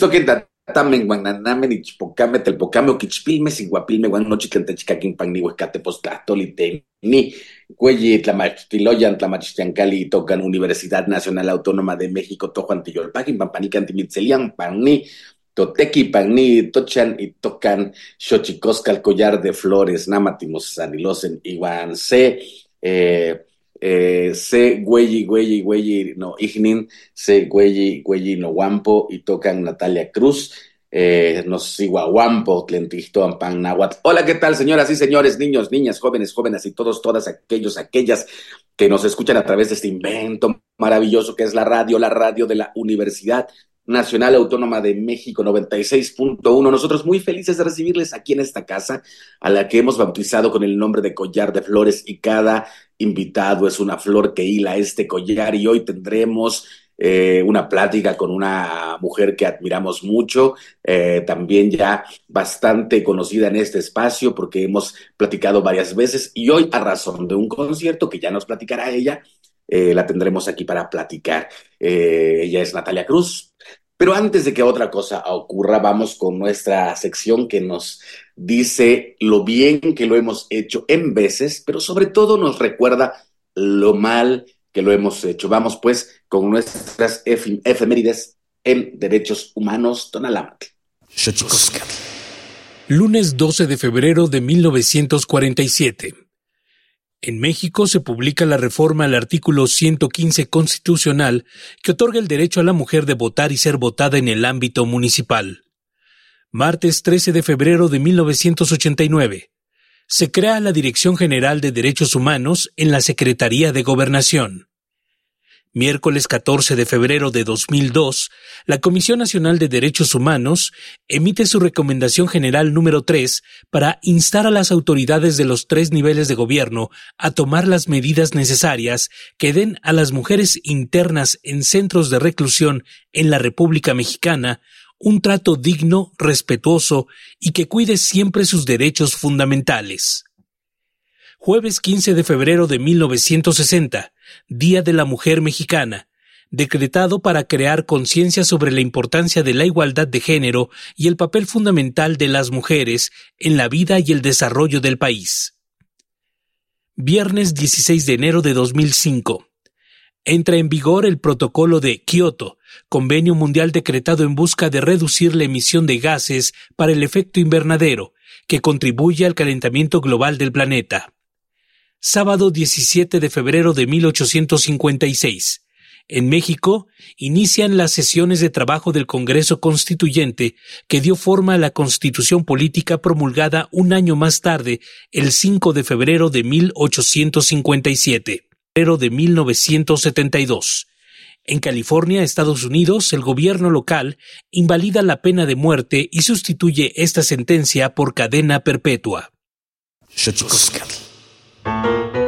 Tenitztoquen tatamen guananamen ichpocame telpocame oquichpilme siguapilme guan nochi tlen techcaquin panni huescate postlahtoli teni cuelli tlamachtiloyan tlamachtiancali tocan Universidad Nacional Autónoma de México tojuan tiyolpaquin pampanican timitzelian panni Toteki, Pagni, Tochan y Tocan, Xochicosca, collar de flores, Námatimos, Sanilosen, Iguan, Se, eh, eh, Se, Güeyi, Güeyi, Güeyi, no, Ignin, Se, Güeyi, Güeyi, no, Guampo, y tocan Natalia Cruz, eh, nos Guampo, Tlentixto, Ampan, Nahuatl. Hola, ¿qué tal, señoras y señores, niños, niñas, jóvenes, jóvenes y todos, todas aquellos, aquellas que nos escuchan a través de este invento maravilloso que es la radio, la radio de la Universidad Nacional Autónoma de México 96.1. Nosotros muy felices de recibirles aquí en esta casa, a la que hemos bautizado con el nombre de Collar de Flores y cada invitado es una flor que hila este collar y hoy tendremos eh, una plática con una mujer que admiramos mucho, eh, también ya bastante conocida en este espacio porque hemos platicado varias veces y hoy a razón de un concierto que ya nos platicará ella, eh, la tendremos aquí para platicar. ella es Natalia Cruz. Pero antes de que otra cosa ocurra, vamos con nuestra sección que nos dice lo bien que lo hemos hecho en veces, pero sobre todo nos recuerda lo mal que lo hemos hecho. Vamos pues con nuestras efemérides en derechos humanos, Tonalámatl. Lunes 12 de febrero de 1947. En México se publica la reforma al artículo 115 constitucional que otorga el derecho a la mujer de votar y ser votada en el ámbito municipal. Martes 13 de febrero de 1989. Se crea la Dirección General de Derechos Humanos en la Secretaría de Gobernación. Miércoles 14 de febrero de 2002, la Comisión Nacional de Derechos Humanos emite su recomendación general número 3 para instar a las autoridades de los tres niveles de gobierno a tomar las medidas necesarias que den a las mujeres internas en centros de reclusión en la República Mexicana un trato digno, respetuoso y que cuide siempre sus derechos fundamentales. Jueves 15 de febrero de 1960, Día de la Mujer Mexicana, decretado para crear conciencia sobre la importancia de la igualdad de género y el papel fundamental de las mujeres en la vida y el desarrollo del país. Viernes 16 de enero de 2005. Entra en vigor el protocolo de Kioto, convenio mundial decretado en busca de reducir la emisión de gases para el efecto invernadero, que contribuye al calentamiento global del planeta. Sábado 17 de febrero de 1856. En México, inician las sesiones de trabajo del Congreso Constituyente, que dio forma a la Constitución Política promulgada un año más tarde, el 5 de febrero de 1857 de 1972. En California, Estados Unidos, el gobierno local invalida la pena de muerte y sustituye esta sentencia por cadena perpetua. Xochicóscatl.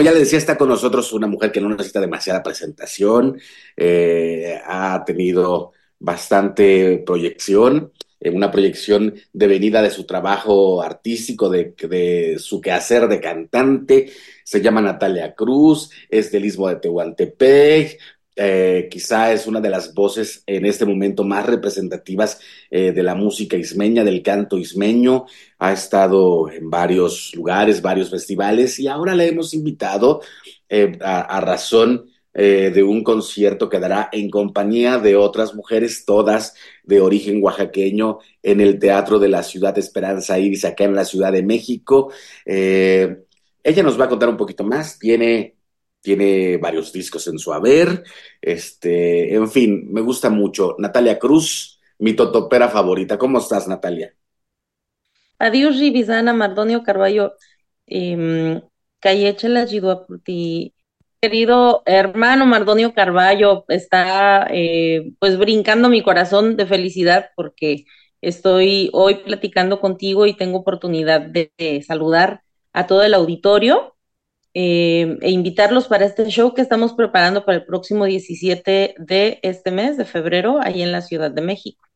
Como ya le decía, está con nosotros una mujer que no necesita demasiada presentación, eh, ha tenido bastante proyección, eh, una proyección devenida de su trabajo artístico, de, de, su quehacer de cantante. Se llama Natalia Cruz, es del Istmo de Tehuantepec, eh, quizá es una de las voces en este momento más representativas eh, de la música ismeña, del canto ismeño. Ha estado en varios lugares, varios festivales y ahora le hemos invitado eh, a, razón de un concierto que dará en compañía de otras mujeres, todas de origen oaxaqueño, en el Teatro de la Ciudad Esperanza Iris, acá en la Ciudad de México. ella nos va a contar un poquito más. Tiene tiene varios discos en su haber, este, en fin, me gusta mucho. Natalia Cruz, mi totopera favorita. ¿Cómo estás, Natalia? Adiós, Ribizana, Mardonio Carballo, eh, la ti. Querido hermano Mardonio Carballo, está eh, pues brincando mi corazón de felicidad porque estoy hoy platicando contigo y tengo oportunidad de saludar a todo el auditorio eh, e invitarlos para este show que estamos preparando para el próximo 17 de este mes, de febrero, ahí en la Ciudad de México.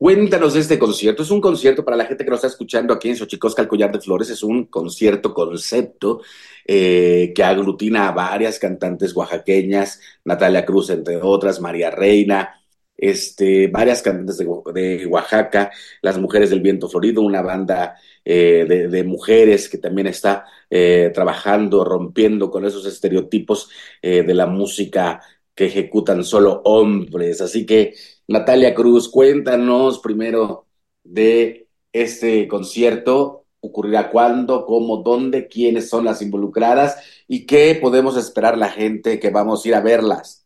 Cuéntanos este concierto. Es un concierto para la gente que nos está escuchando aquí en Xochicosca, el Collar de Flores. Es un concierto concepto eh, que aglutina a varias cantantes oaxaqueñas, Natalia Cruz, entre otras, María Reina, este, varias cantantes de, Oaxaca, las Mujeres del Viento Florido, una banda eh, de, mujeres que también está eh, trabajando, rompiendo con esos estereotipos eh, de la música que ejecutan solo hombres. Así que, Natalia Cruz, cuéntanos primero de este concierto. ¿Ocurrirá cuándo, cómo, dónde, quiénes son las involucradas y qué podemos esperar la gente que vamos a ir a verlas?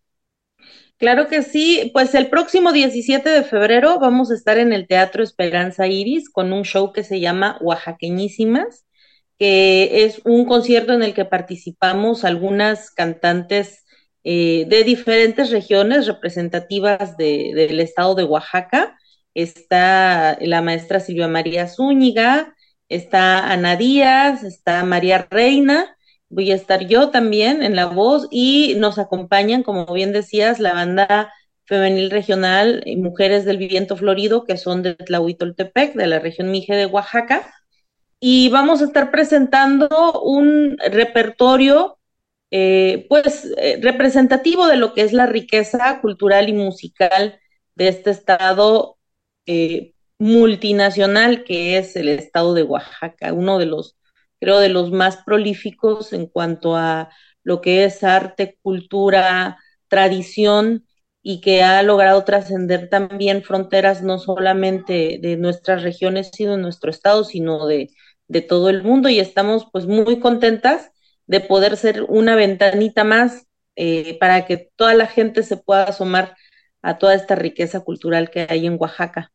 Claro que sí, pues el próximo 17 de febrero vamos a estar en el Teatro Esperanza Iris con un show que se llama Oaxaqueñísimas, que es un concierto en el que participamos algunas cantantes eh, de diferentes regiones representativas del estado de Oaxaca. Está la maestra Silvia María Zúñiga, está Ana Díaz, está María Reina voy a estar yo también en la voz y nos acompañan, como bien decías, la banda femenil regional Mujeres del Viento Florido, que son de Tlahuitoltepec, de la región Mije de Oaxaca. Y vamos a estar presentando un repertorio, eh, pues, eh, representativo de lo que es la riqueza cultural y musical de este estado eh, multinacional que es el estado de Oaxaca, uno de los creo, de los más prolíficos en cuanto a lo que es arte, cultura, tradición y que ha logrado trascender también fronteras no solamente de nuestras regiones, sino de nuestro estado, sino de, de todo el mundo y estamos pues muy contentas de poder ser una ventanita más eh, para que toda la gente se pueda asomar a toda esta riqueza cultural que hay en Oaxaca.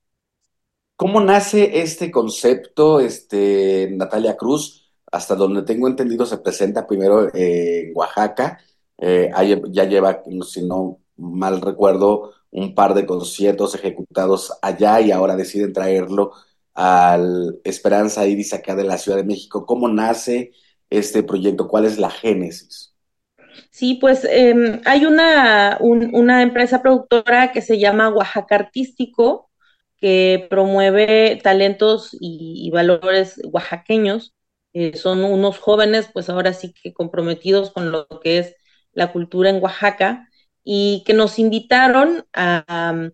¿Cómo nace este concepto, este, Natalia Cruz? Hasta donde tengo entendido, se presenta primero en Oaxaca. Eh, ya lleva, si no mal recuerdo, un par de conciertos ejecutados allá y ahora deciden traerlo al Esperanza Iris acá de la Ciudad de México. ¿Cómo nace este proyecto? ¿Cuál es la génesis? Sí, pues em, hay una, una empresa productora que se llama Oaxaca Artístico, que promueve talentos y valores oaxaqueños eh, son unos jóvenes, pues ahora sí que comprometidos con lo que es la cultura en Oaxaca y que nos invitaron a,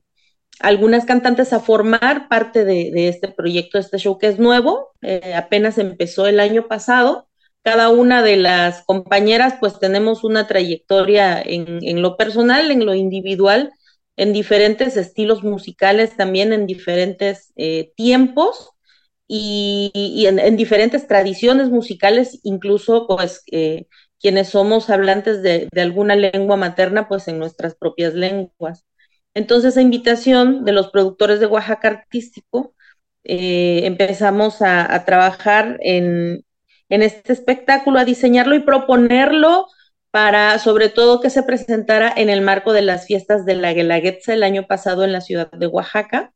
algunas cantantes a formar parte de, este proyecto, este show que es nuevo, eh, apenas empezó el año pasado. Cada una de las compañeras pues tenemos una trayectoria en, lo personal, en lo individual, en diferentes estilos musicales, también en diferentes eh, tiempos y, en, diferentes tradiciones musicales, incluso pues eh, quienes somos hablantes de, alguna lengua materna, pues en nuestras propias lenguas. Entonces, a invitación de los productores de Oaxaca Artístico, eh, empezamos a, trabajar en, en, este espectáculo, a diseñarlo y proponerlo para, sobre todo, que se presentara en el marco de las fiestas de la Guelaguetza el año pasado en la ciudad de Oaxaca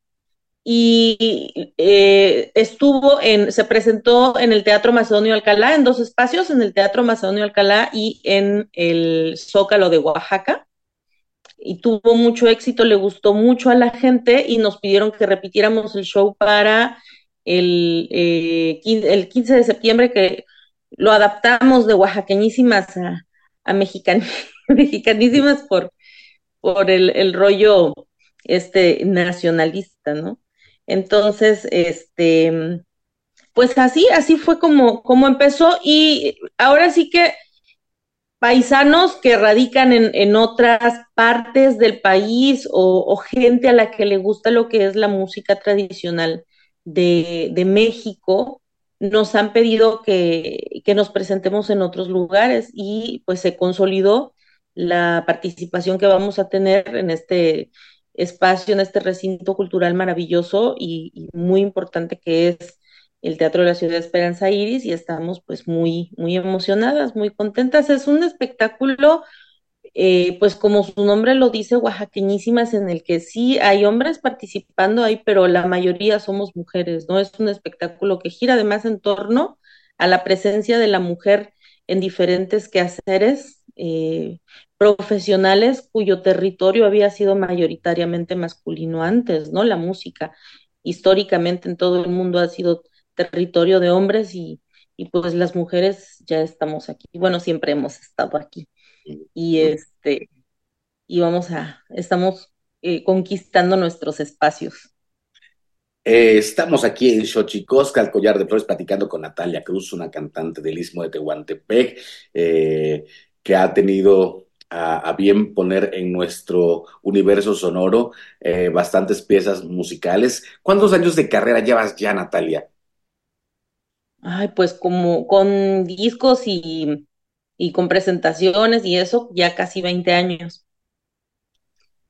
y eh, estuvo en, se presentó en el Teatro Macedonio Alcalá, en dos espacios, en el Teatro Macedonio Alcalá y en el Zócalo de Oaxaca. Y tuvo mucho éxito, le gustó mucho a la gente y nos pidieron que repitiéramos el show para el, eh, el 15 de septiembre, que lo adaptamos de oaxaqueñísimas a, a mexicanísimas por, por el, el rollo este nacionalista, ¿no? Entonces, este, pues así, así fue como, como empezó y ahora sí que paisanos que radican en, en otras partes del país o, gente a la que le gusta lo que es la música tradicional de, de México, nos han pedido que, que, nos presentemos en otros lugares y pues se consolidó la participación que vamos a tener en este espacio, en este recinto cultural maravilloso y, muy importante que es el Teatro de la Ciudad de Esperanza Iris y estamos pues muy, muy emocionadas, muy contentas. Es un espectáculo, eh, pues como su nombre lo dice, oaxaqueñísimas, en el que sí hay hombres participando ahí, pero la mayoría somos mujeres, ¿no? Es un espectáculo que gira además en torno a la presencia de la mujer en diferentes quehaceres, eh, profesionales cuyo territorio había sido mayoritariamente masculino antes, ¿no? La música históricamente en todo el mundo ha sido territorio de hombres y, y pues las mujeres ya estamos aquí. Bueno, siempre hemos estado aquí. Y este, y vamos a, estamos eh, conquistando nuestros espacios. Eh, estamos aquí en Xochicosca, el collar de flores, platicando con Natalia Cruz, una cantante del Istmo de Tehuantepec, eh, que ha tenido a, a, bien poner en nuestro universo sonoro eh, bastantes piezas musicales. ¿Cuántos años de carrera llevas ya, Natalia? Ay, pues como con discos y, y con presentaciones y eso, ya casi 20 años.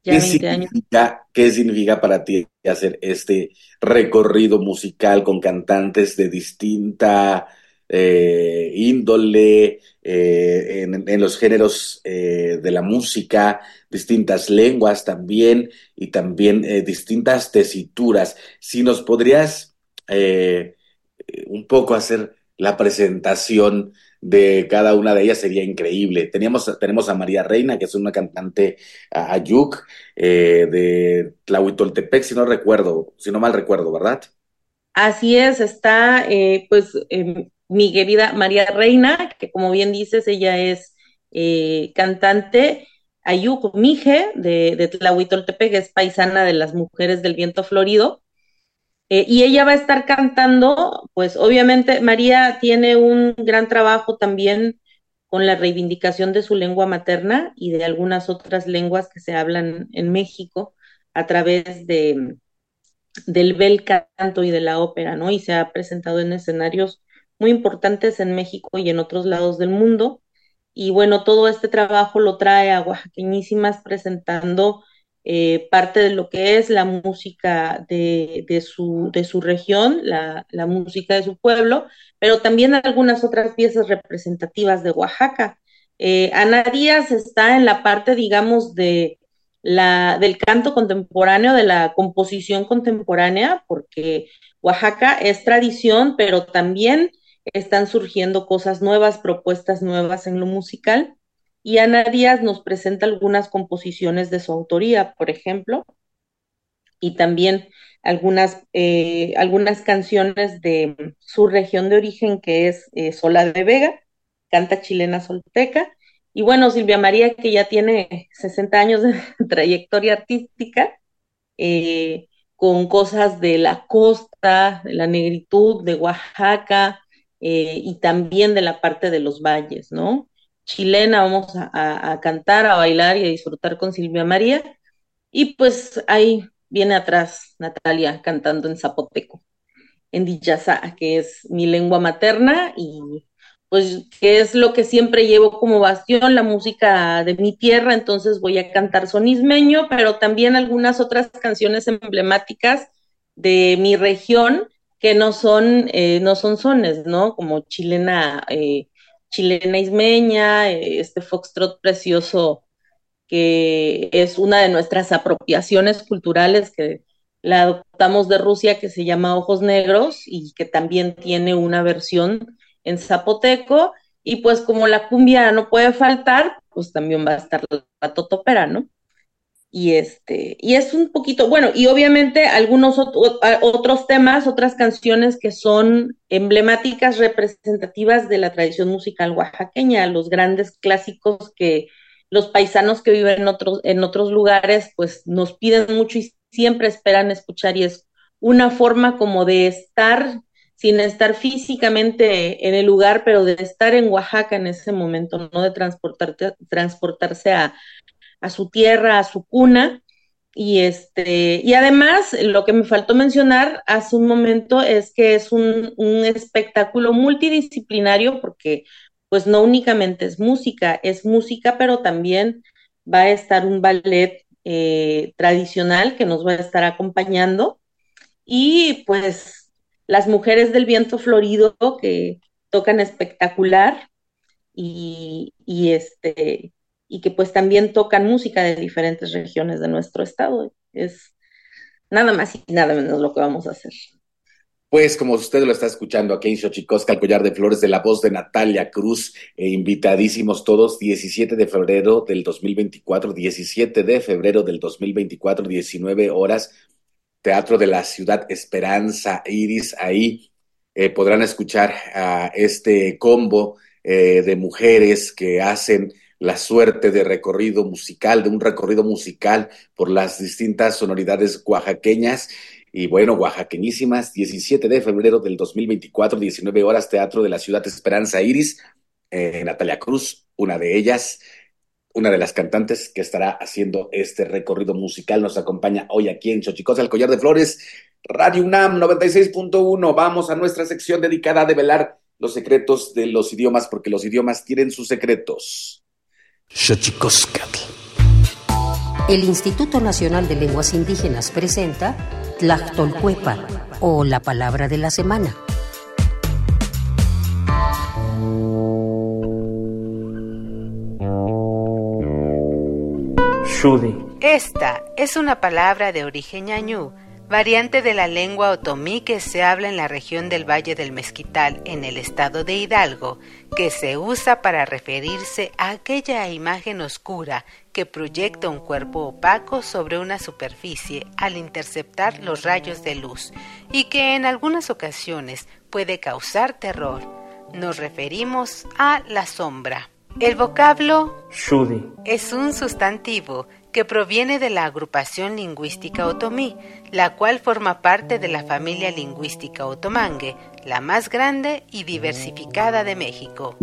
Ya ¿Qué, 20 significa, años. ¿Qué significa para ti hacer este recorrido musical con cantantes de distinta eh, índole, eh, en, los géneros eh, de la música, distintas lenguas también y también distintas tesituras. Si nos podrías un poco hacer la presentación de cada una de ellas sería increíble. Teníamos, tenemos a María Reina, que es una cantante ayuk eh, de Tlahuitoltepec, si no recuerdo, si no mal recuerdo, ¿verdad? Así es, está pues eh, mi querida María Reina, que como bien dices, ella es eh, cantante Ayuk Mije de, de Tlahuitoltepec, es paisana de las mujeres del viento florido. Eh, y ella va a estar cantando, pues obviamente María tiene un gran trabajo también con la reivindicación de su lengua materna y de algunas otras lenguas que se hablan en México a través de, del bel canto y de la ópera, ¿no? Y se ha presentado en escenarios muy importantes en México y en otros lados del mundo. Y bueno, todo este trabajo lo trae a Oaxaqueñísimas presentando eh, parte de lo que es la música de, de, su, de su región, la, la, música de su pueblo, pero también algunas otras piezas representativas de Oaxaca. Eh, Ana Díaz está en la parte, digamos, de la, del canto contemporáneo, de la composición contemporánea, porque Oaxaca es tradición, pero también están surgiendo cosas nuevas, propuestas nuevas en lo musical. Y Ana Díaz nos presenta algunas composiciones de su autoría, por ejemplo, y también algunas, eh, algunas canciones de su región de origen, que es eh, Sola de Vega, canta chilena solteca. Y bueno, Silvia María, que ya tiene 60 años de trayectoria artística, eh, con cosas de la costa, de la negritud, de Oaxaca, eh, y también de la parte de los valles, ¿no? Chilena, vamos a, a, a, cantar, a bailar y a disfrutar con Silvia María. Y pues ahí viene atrás Natalia cantando en zapoteco, en Diyaza, que es mi lengua materna y pues que es lo que siempre llevo como bastión, la música de mi tierra, entonces voy a cantar sonismeño, pero también algunas otras canciones emblemáticas de mi región que no son, eh, no son sones, ¿no? Como chilena, eh, chilena ismeña, eh, este foxtrot precioso que es una de nuestras apropiaciones culturales que la adoptamos de Rusia que se llama Ojos Negros y que también tiene una versión en zapoteco. Y pues como la cumbia no puede faltar, pues también va a estar la totopera, ¿no? Y este, y es un poquito, bueno, y obviamente algunos otros temas, otras canciones que son emblemáticas, representativas de la tradición musical oaxaqueña, los grandes clásicos que los paisanos que viven en otros, en otros lugares, pues nos piden mucho y siempre esperan escuchar, y es una forma como de estar sin estar físicamente en el lugar, pero de estar en Oaxaca en ese momento, no de transportarse a, a su tierra, a su cuna. Y este, y además, lo que me faltó mencionar hace un momento es que es un, espectáculo multidisciplinario, porque pues no únicamente es música, es música, pero también va a estar un ballet eh, tradicional que nos va a estar acompañando. Y pues las mujeres del viento florido que tocan espectacular y, y este y que pues también tocan música de diferentes regiones de nuestro estado. Es nada más y nada menos lo que vamos a hacer. Pues como usted lo está escuchando aquí en Xochicosca, el collar de flores de la voz de Natalia Cruz, e invitadísimos todos, 17 de febrero del 2024, 17 de febrero del 2024, 19 horas, Teatro de la Ciudad Esperanza Iris, ahí eh, podrán escuchar a este combo eh, de mujeres que hacen la suerte de recorrido musical, de un recorrido musical por las distintas sonoridades oaxaqueñas. Y bueno, oaxaqueñísimas, 17 de febrero del 2024, 19 horas, Teatro de la Ciudad Esperanza Iris. Eh, Natalia Cruz, una de ellas, una de las cantantes que estará haciendo este recorrido musical, nos acompaña hoy aquí en Chochicosa, el Collar de Flores, Radio UNAM 96.1. Vamos a nuestra sección dedicada a develar los secretos de los idiomas, porque los idiomas tienen sus secretos. El Instituto Nacional de Lenguas Indígenas presenta Tlactolcuepa o la palabra de la semana. Esta es una palabra de origen ñañú variante de la lengua otomí que se habla en la región del Valle del Mezquital, en el estado de Hidalgo, que se usa para referirse a aquella imagen oscura que proyecta un cuerpo opaco sobre una superficie al interceptar los rayos de luz y que en algunas ocasiones puede causar terror. Nos referimos a la sombra. El vocablo Shudi es un sustantivo que proviene de la agrupación lingüística otomí, la cual forma parte de la familia lingüística otomangue, la más grande y diversificada de México.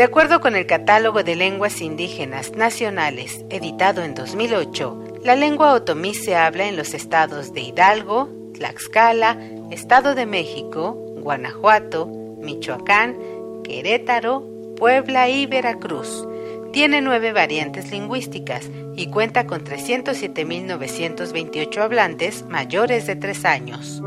De acuerdo con el Catálogo de Lenguas Indígenas Nacionales, editado en 2008, la lengua otomí se habla en los estados de Hidalgo, Tlaxcala, Estado de México, Guanajuato, Michoacán, Querétaro, Puebla y Veracruz. Tiene nueve variantes lingüísticas y cuenta con 307.928 hablantes mayores de tres años.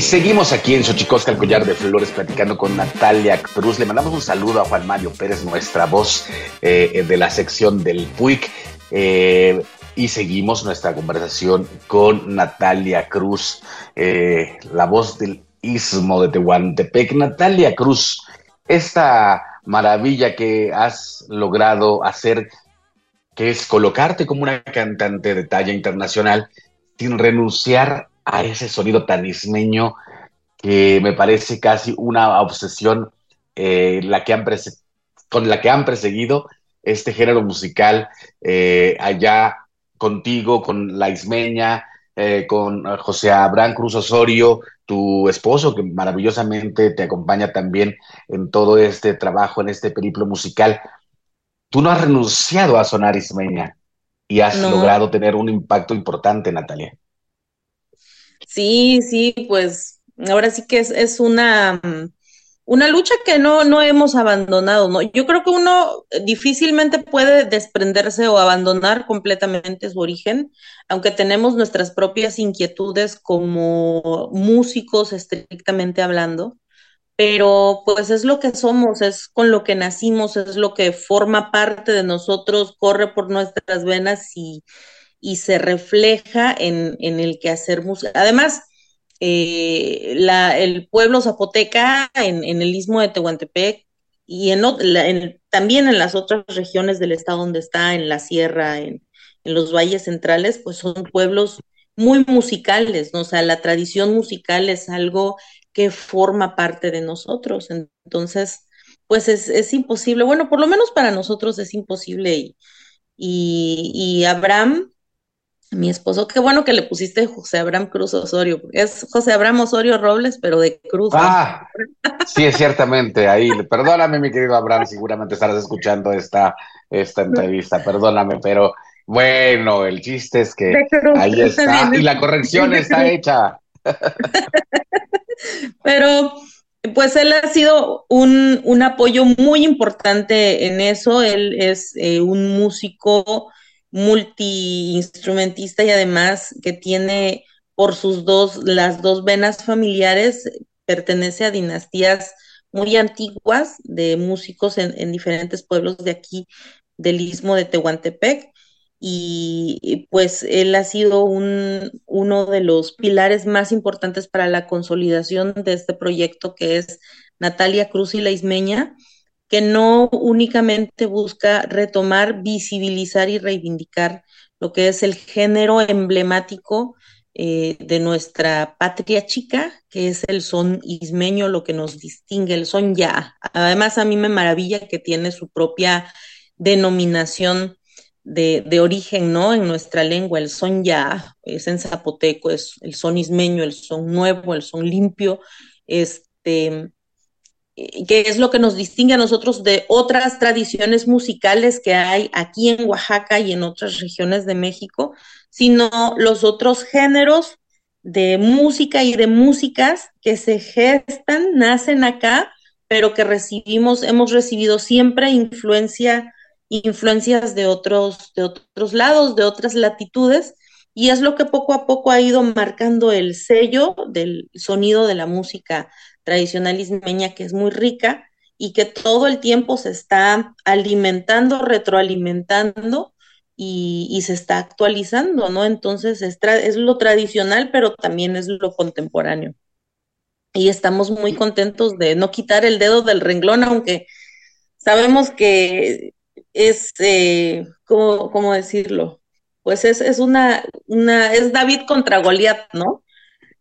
Seguimos aquí en Xochicosca, el collar de flores, platicando con Natalia Cruz. Le mandamos un saludo a Juan Mario Pérez, nuestra voz eh, de la sección del PUIC. Eh, y seguimos nuestra conversación con Natalia Cruz, eh, la voz del Istmo de Tehuantepec. Natalia Cruz, esta maravilla que has logrado hacer, que es colocarte como una cantante de talla internacional sin renunciar a ese sonido tan ismeño que me parece casi una obsesión eh, la que han con la que han perseguido este género musical eh, allá contigo, con la ismeña, eh, con José Abraham Cruz Osorio, tu esposo, que maravillosamente te acompaña también en todo este trabajo, en este periplo musical. Tú no has renunciado a sonar ismeña y has logrado tener un impacto importante, Natalia. Sí, sí, pues ahora sí que es, es una, una lucha que no, no hemos abandonado, ¿no? Yo creo que uno difícilmente puede desprenderse o abandonar completamente su origen, aunque tenemos nuestras propias inquietudes como músicos estrictamente hablando, pero pues es lo que somos, es con lo que nacimos, es lo que forma parte de nosotros, corre por nuestras venas y y se refleja en, en el quehacer musical. Además, eh, la, el pueblo zapoteca en, en, el istmo de Tehuantepec y en, también en las otras regiones del estado donde está, en la sierra, en, los valles centrales, pues son pueblos muy musicales, ¿no? O sea, la tradición musical es algo que forma parte de nosotros. Entonces, pues es, es imposible, bueno, por lo menos para nosotros es imposible. Y, y Abraham, mi esposo, qué bueno que le pusiste José Abraham Cruz Osorio, es José Abraham Osorio Robles, pero de Cruz. Ah, sí, es ciertamente, ahí, perdóname mi querido Abraham, seguramente estarás escuchando esta, esta entrevista, perdóname, pero bueno, el chiste es que ahí está, y la corrección está hecha. pero pues él ha sido un, un apoyo muy importante en eso, él es eh, un músico multiinstrumentista y además que tiene por sus dos, las dos venas familiares, pertenece a dinastías muy antiguas de músicos en, diferentes pueblos de aquí del istmo de Tehuantepec. Y pues él ha sido un, uno de los pilares más importantes para la consolidación de este proyecto que es Natalia Cruz y la Ismeña, que no únicamente busca retomar, visibilizar y reivindicar lo que es el género emblemático eh, de nuestra patria chica, que es el son ismeño, lo que nos distingue, el son ya. Además, a mí me maravilla que tiene su propia denominación de, de, origen, ¿no? En nuestra lengua, el son ya, es en zapoteco, es el son ismeño, el son nuevo, el son limpio, este, que es lo que nos distingue a nosotros de otras tradiciones musicales que hay aquí en Oaxaca y en otras regiones de México, sino los otros géneros de música y de músicas que se gestan, nacen acá, pero que recibimos, hemos recibido siempre influencia, influencias de otros, de otros lados, de otras latitudes, y es lo que poco a poco ha ido marcando el sello del sonido de la música tradicional ismeña que es muy rica y que todo el tiempo se está alimentando, retroalimentando y, se está actualizando, ¿no? Entonces es, lo tradicional, pero también es lo contemporáneo. Y estamos muy contentos de no quitar el dedo del renglón, aunque sabemos que es, eh, ¿cómo, decirlo? Pues es, es una, una, es David contra Goliat, ¿no?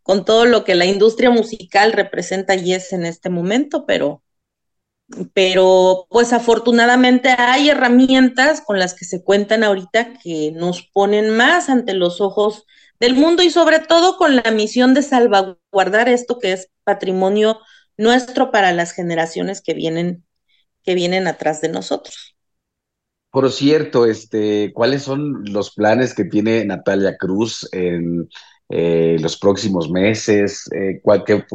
con todo lo que la industria musical representa y es en este momento, pero, pero pues afortunadamente hay herramientas con las que se cuentan ahorita que nos ponen más ante los ojos del mundo y sobre todo con la misión de salvaguardar esto que es patrimonio nuestro para las generaciones que vienen que vienen atrás de nosotros. Por cierto, este, ¿cuáles son los planes que tiene Natalia Cruz en eh, los próximos meses, eh,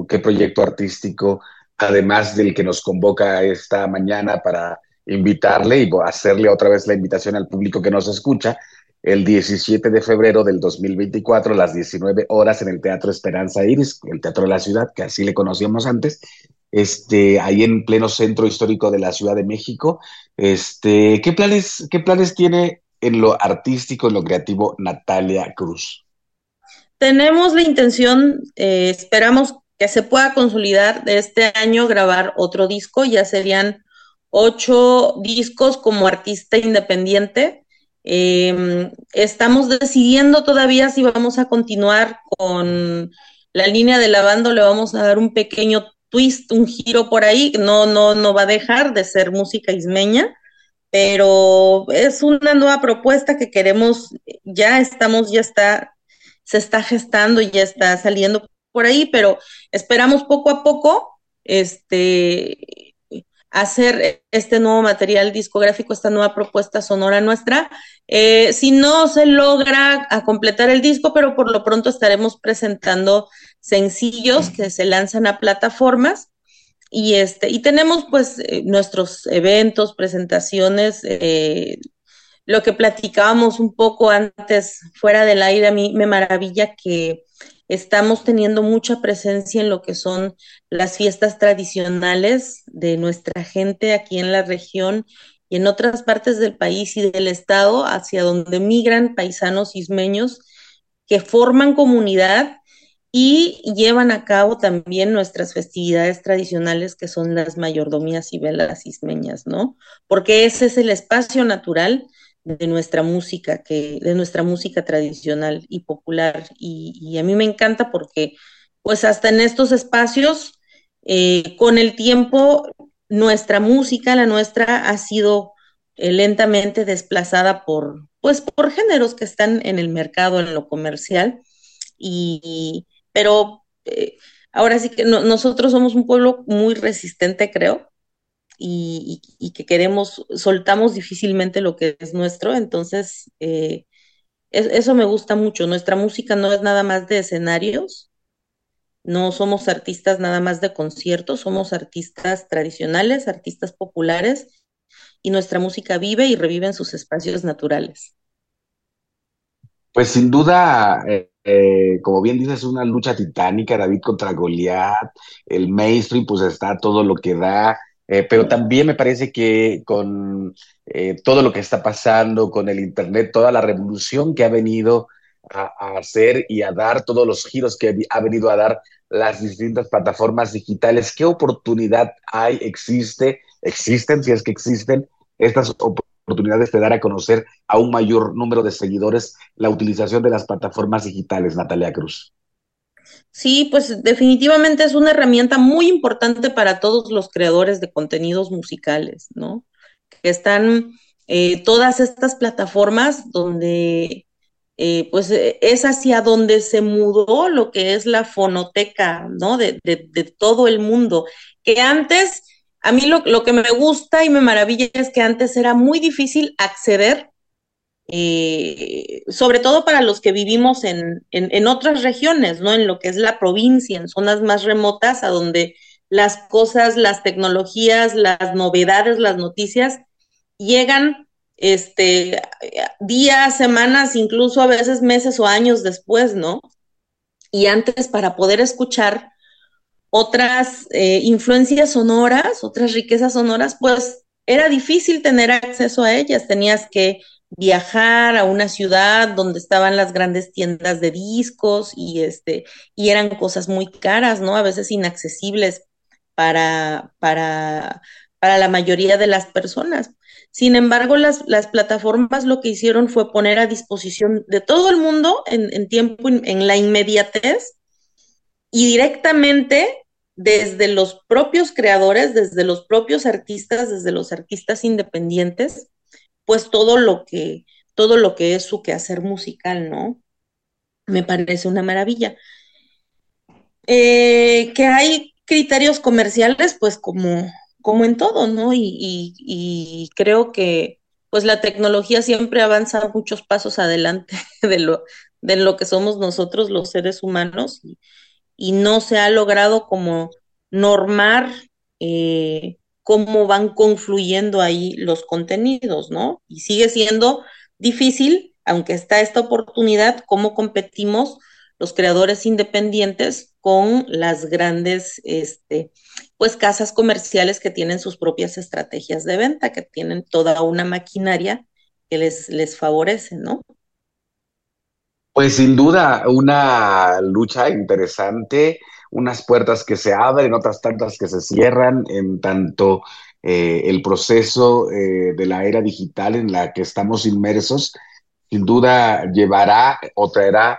qué, proyecto artístico, además del que nos convoca esta mañana para invitarle y hacerle otra vez la invitación al público que nos escucha, el 17 de febrero del 2024 a las 19 horas en el Teatro Esperanza Iris, el Teatro de la Ciudad, que así le conocíamos antes, este, ahí en pleno centro histórico de la Ciudad de México. Este, ¿qué planes, qué planes tiene en lo artístico, en lo creativo Natalia Cruz? Tenemos la intención, eh, esperamos que se pueda consolidar este año grabar otro disco, ya serían ocho discos como artista independiente. Em, estamos decidiendo todavía si vamos a continuar con la línea de lavando, le vamos a dar un pequeño twist, un giro por ahí, no, no, no va a dejar de ser música ismeña, pero es una nueva propuesta que queremos, ya estamos, ya está, se está gestando, y ya está saliendo por ahí, pero esperamos poco a poco, este, hacer este nuevo material discográfico, esta nueva propuesta sonora nuestra. Eh, si no se logra completar el disco, pero por lo pronto estaremos presentando sencillos que se lanzan a plataformas. Y este y tenemos pues eh, nuestros eventos, presentaciones, eh, lo que platicábamos un poco antes fuera del aire, a mí me maravilla que estamos teniendo mucha presencia en lo que son las fiestas tradicionales de nuestra gente aquí en la región y en otras partes del país y del estado hacia donde migran paisanos ismeños que forman comunidad y llevan a cabo también nuestras festividades tradicionales que son las mayordomías y velas ismeñas, ¿no? Porque ese es el espacio natural de nuestra música, que, de nuestra música tradicional y popular. Y, a mí me encanta porque, pues hasta en estos espacios, eh, con el tiempo, nuestra música, la nuestra, ha sido eh, lentamente desplazada por, pues, por géneros que están en el mercado, en lo comercial. Y, pero eh, ahora sí que nosotros somos un pueblo muy resistente, creo, y, que queremos, soltamos difícilmente lo que es nuestro, entonces eh, eso me gusta mucho. Nuestra música no es nada más de escenarios, no somos artistas nada más de conciertos, somos artistas tradicionales, artistas populares, y nuestra música vive y revive en sus espacios naturales. Pues sin duda, eh, eh, como bien dices, es una lucha titánica, David contra Goliat, el mainstream pues está todo lo que da, eh, pero también me parece que con todo lo que está pasando, con el Internet, toda la revolución que ha venido a, a, hacer y a dar, todos los giros que ha venido a dar las distintas plataformas digitales, ¿qué oportunidad hay, existe, existen, si es que existen, estas oportunidades? Oportunidades de dar a conocer a un mayor número de seguidores la utilización de las plataformas digitales, Natalia Cruz. Sí, pues definitivamente es una herramienta muy importante para todos los creadores de contenidos musicales, ¿no? Que están eh, todas estas plataformas donde, eh, pues es hacia donde se mudó lo que es la fonoteca, ¿no? De todo el mundo, que antes a mí lo, que me gusta y me maravilla es que antes era muy difícil acceder, eh, sobre todo para los que vivimos en, en, otras regiones, ¿no? En lo que es la provincia, en zonas más remotas, a donde las cosas, las tecnologías, las novedades, las noticias llegan este, días, semanas, incluso a veces meses o años después, ¿no? Y antes para poder escuchar otras eh, influencias sonoras, otras riquezas sonoras, pues era difícil tener acceso a ellas. Tenías que viajar a una ciudad donde estaban las grandes tiendas de discos y este y eran cosas muy caras, ¿no? A veces inaccesibles para, para, para la mayoría de las personas. Sin embargo, las, las, plataformas lo que hicieron fue poner a disposición de todo el mundo en, en tiempo, en la inmediatez y directamente desde los propios creadores, desde los propios artistas, desde los artistas independientes, pues todo lo que, todo lo que es su quehacer musical, ¿no? Me parece una maravilla. Eh, que hay criterios comerciales, pues como, como en todo, ¿no? Y, creo que pues la tecnología siempre avanza muchos pasos adelante de lo, de lo que somos nosotros los seres humanos. Y no se ha logrado como normar eh, cómo van confluyendo ahí los contenidos, ¿no? Y sigue siendo difícil aunque está esta oportunidad, cómo competimos los creadores independientes con las grandes, este, pues casas comerciales que tienen sus propias estrategias de venta, que tienen toda una maquinaria que les, les favorece, ¿no? Pues sin duda, una lucha interesante, unas puertas que se abren, otras tantas que se cierran, en tanto eh, el proceso eh, de la era digital en la que estamos inmersos, sin duda llevará o traerá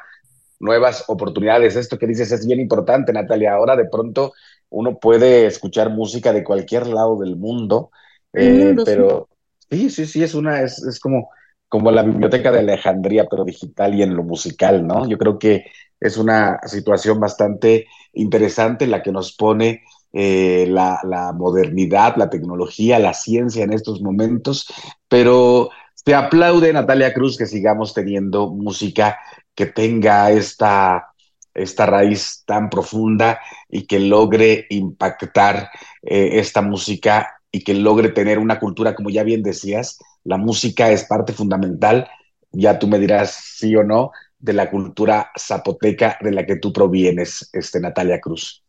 nuevas oportunidades. Esto que dices es bien importante, Natalia. Ahora de pronto uno puede escuchar música de cualquier lado del mundo, eh, pero sí, sí, sí, es una, es, es como como la biblioteca de Alejandría, pero digital y en lo musical, ¿no? Yo creo que es una situación bastante interesante la que nos pone eh, la, modernidad, la tecnología, la ciencia en estos momentos, pero te aplaude Natalia Cruz que sigamos teniendo música que tenga esta, esta raíz tan profunda y que logre impactar eh, esta música y que logre tener una cultura, como ya bien decías, la música es parte fundamental, ya tú me dirás sí o no, de la cultura zapoteca de la que tú provienes, este, Natalia Cruz.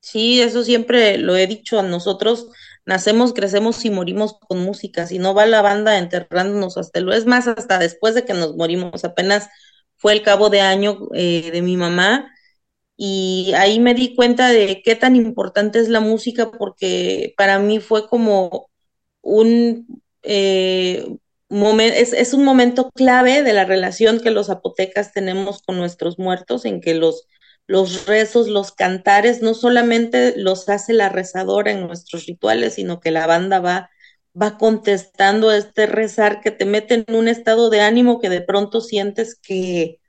Sí, eso siempre lo he dicho, nosotros nacemos, crecemos y morimos con música, si no va la banda enterrándonos hasta lo es más, hasta después de que nos morimos, apenas fue el cabo de año eh, de mi mamá y ahí me di cuenta de qué tan importante es la música porque para mí fue como un eh, es, un momento clave de la relación que los zapotecas tenemos con nuestros muertos, en que los, los rezos, los cantares, no solamente los hace la rezadora en nuestros rituales, sino que la banda va, va contestando este rezar que te mete en un estado de ánimo que de pronto sientes que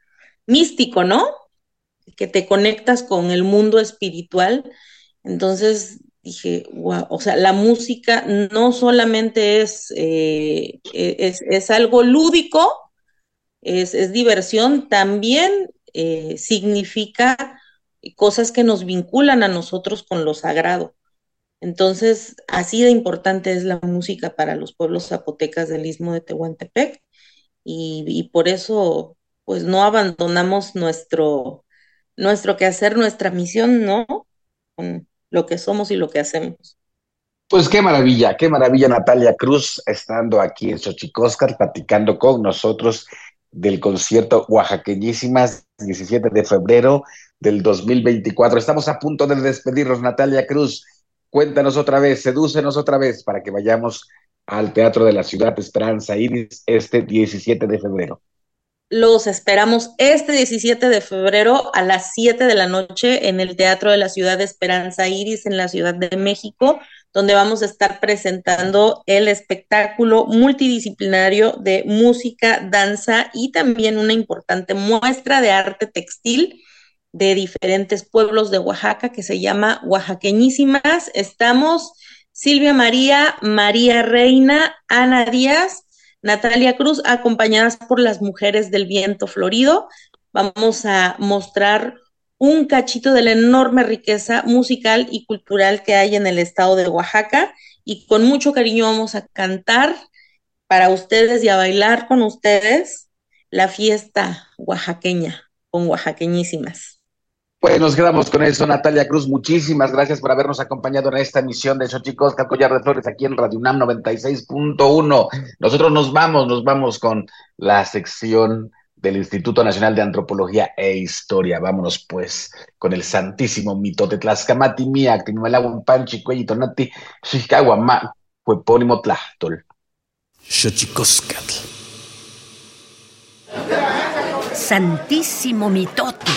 místico, ¿no? que te conectas con el mundo espiritual. Entonces dije, wow, o sea, la música no solamente es, eh, es, es, algo lúdico, es, es diversión, también eh, significa cosas que nos vinculan a nosotros con lo sagrado. Entonces, así de importante es la música para los pueblos zapotecas del istmo de Tehuantepec y, por eso, pues no abandonamos nuestro, nuestro quehacer, nuestra misión, ¿no? Lo que somos y lo que hacemos. Pues qué maravilla, qué maravilla Natalia Cruz estando aquí en Xochicóscar platicando con nosotros del concierto Oaxaqueñísimas 17 de febrero del 2024. Estamos a punto de despedirnos, Natalia Cruz. Cuéntanos otra vez, sedúcenos otra vez para que vayamos al Teatro de la Ciudad Esperanza Iris este 17 de febrero. Los esperamos este 17 de febrero a las 7 de la noche en el Teatro de la Ciudad de Esperanza Iris en la Ciudad de México, donde vamos a estar presentando el espectáculo multidisciplinario de música, danza y también una importante muestra de arte textil de diferentes pueblos de Oaxaca que se llama Oaxaqueñísimas. Estamos Silvia María, María Reina, Ana Díaz, Natalia Cruz, acompañadas por las mujeres del viento florido. Vamos a mostrar un cachito de la enorme riqueza musical y cultural que hay en el estado de Oaxaca y con mucho cariño vamos a cantar para ustedes y a bailar con ustedes la fiesta oaxaqueña con oaxaqueñísimas. Pues nos quedamos con eso, Natalia Cruz. Muchísimas gracias por habernos acompañado en esta emisión de Xochicos Collar de Flores aquí en Radio UNAM 96.1. Nosotros nos vamos, nos vamos con la sección del Instituto Nacional de Antropología e Historia. Vámonos pues con el santísimo mito de Tlaxcamati, Mía, Panchi, Panchi, Cuellito, Nati, Ma, Cuepónimo Tlachtol. Xochicoscatl. Santísimo mitote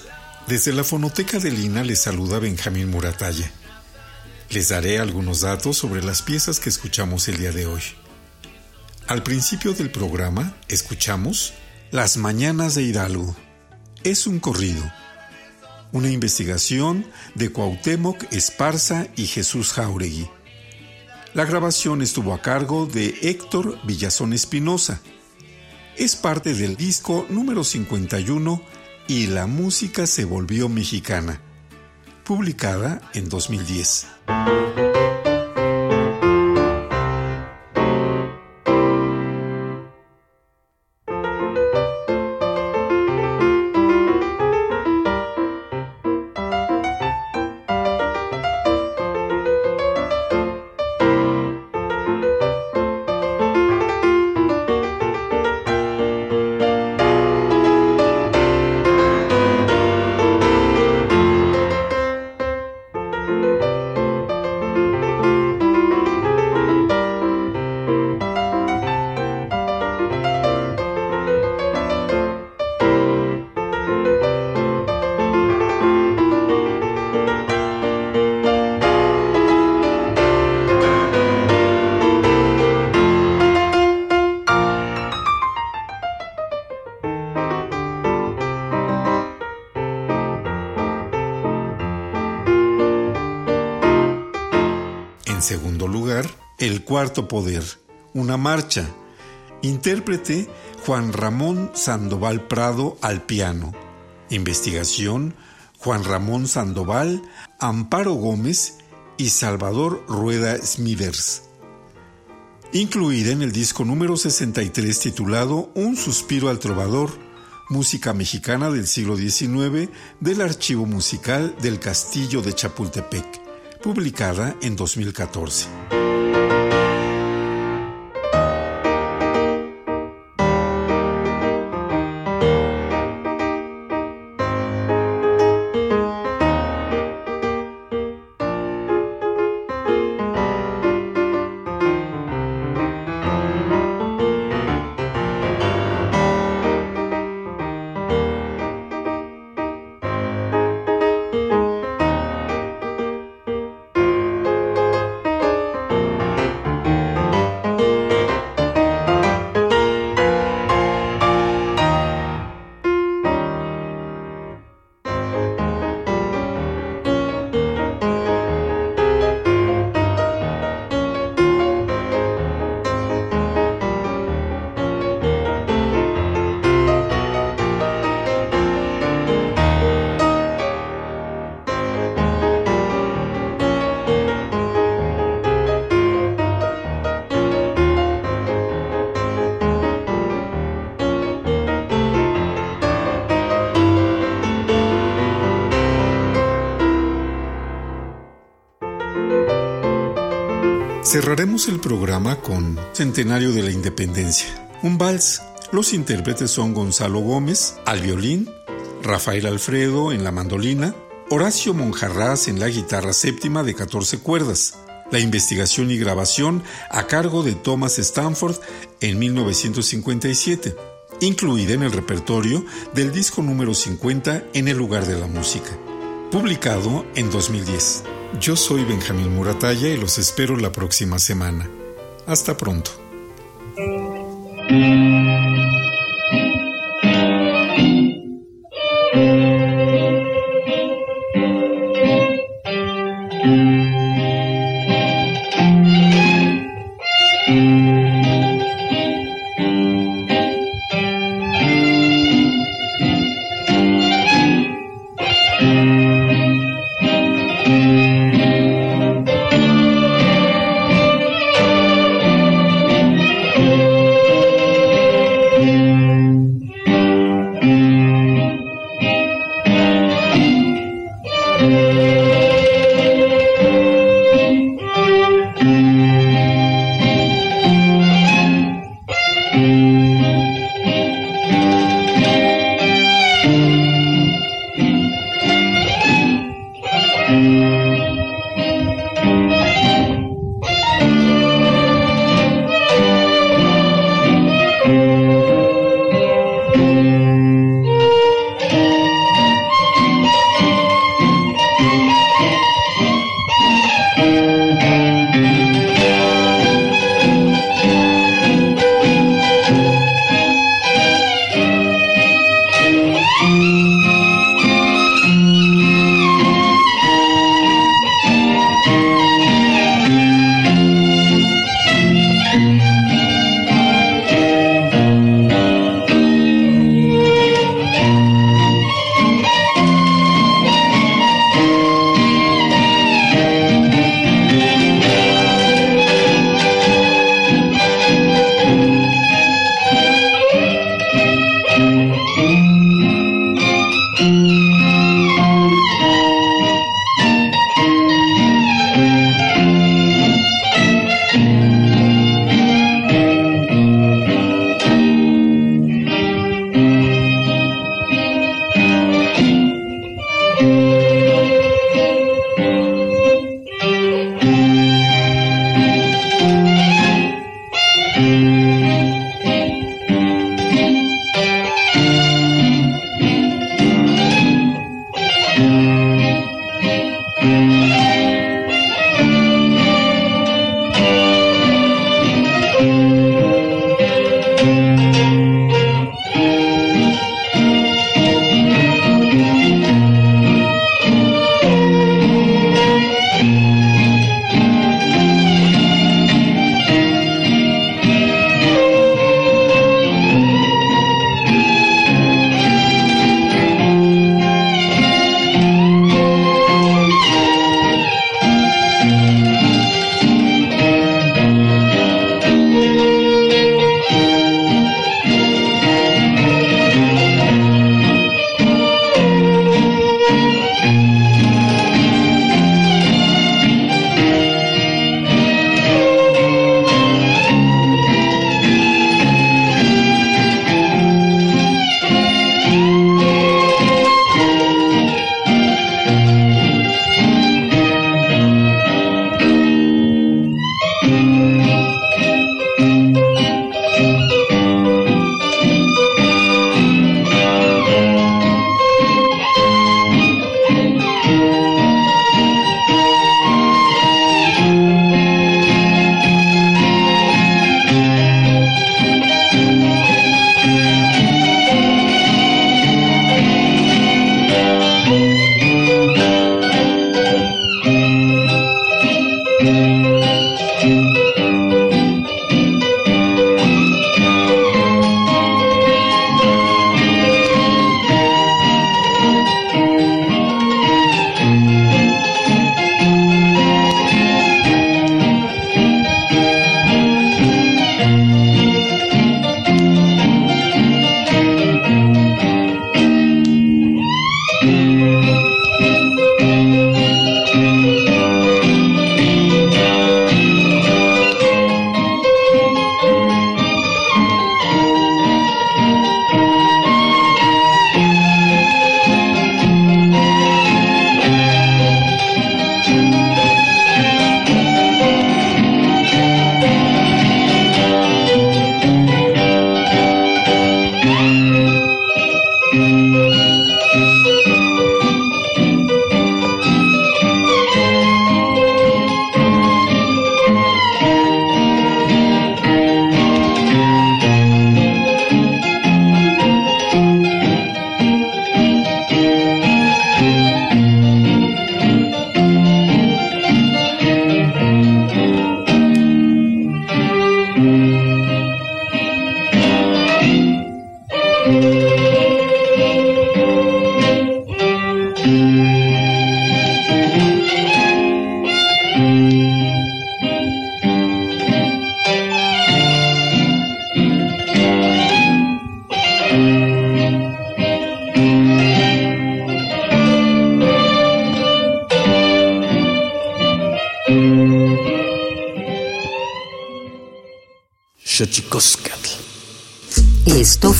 Desde la fonoteca de Lina les saluda Benjamín Muratalla. Les daré algunos datos sobre las piezas que escuchamos el día de hoy. Al principio del programa escuchamos Las Mañanas de Hidalgo. Es un corrido. Una investigación de Cuauhtémoc Esparza y Jesús Jauregui. La grabación estuvo a cargo de Héctor Villazón Espinosa. Es parte del disco número 51 y la música se volvió mexicana, publicada en 2010. Cuarto Poder, una marcha. Intérprete Juan Ramón Sandoval Prado al piano. Investigación Juan Ramón Sandoval, Amparo Gómez y Salvador Rueda Smithers. Incluida en el disco número 63 titulado Un suspiro al trovador, música mexicana del siglo XIX del Archivo Musical del Castillo de Chapultepec, publicada en 2014. Cerraremos el programa con Centenario de la Independencia, un vals. Los intérpretes son Gonzalo Gómez al violín, Rafael Alfredo en la mandolina, Horacio Monjarraz en la guitarra séptima de 14 cuerdas. La investigación y grabación a cargo de Thomas Stanford en 1957, incluida en el repertorio del disco número 50 en el lugar de la música, publicado en 2010. Yo soy Benjamín Muratalla y los espero la próxima semana. Hasta pronto.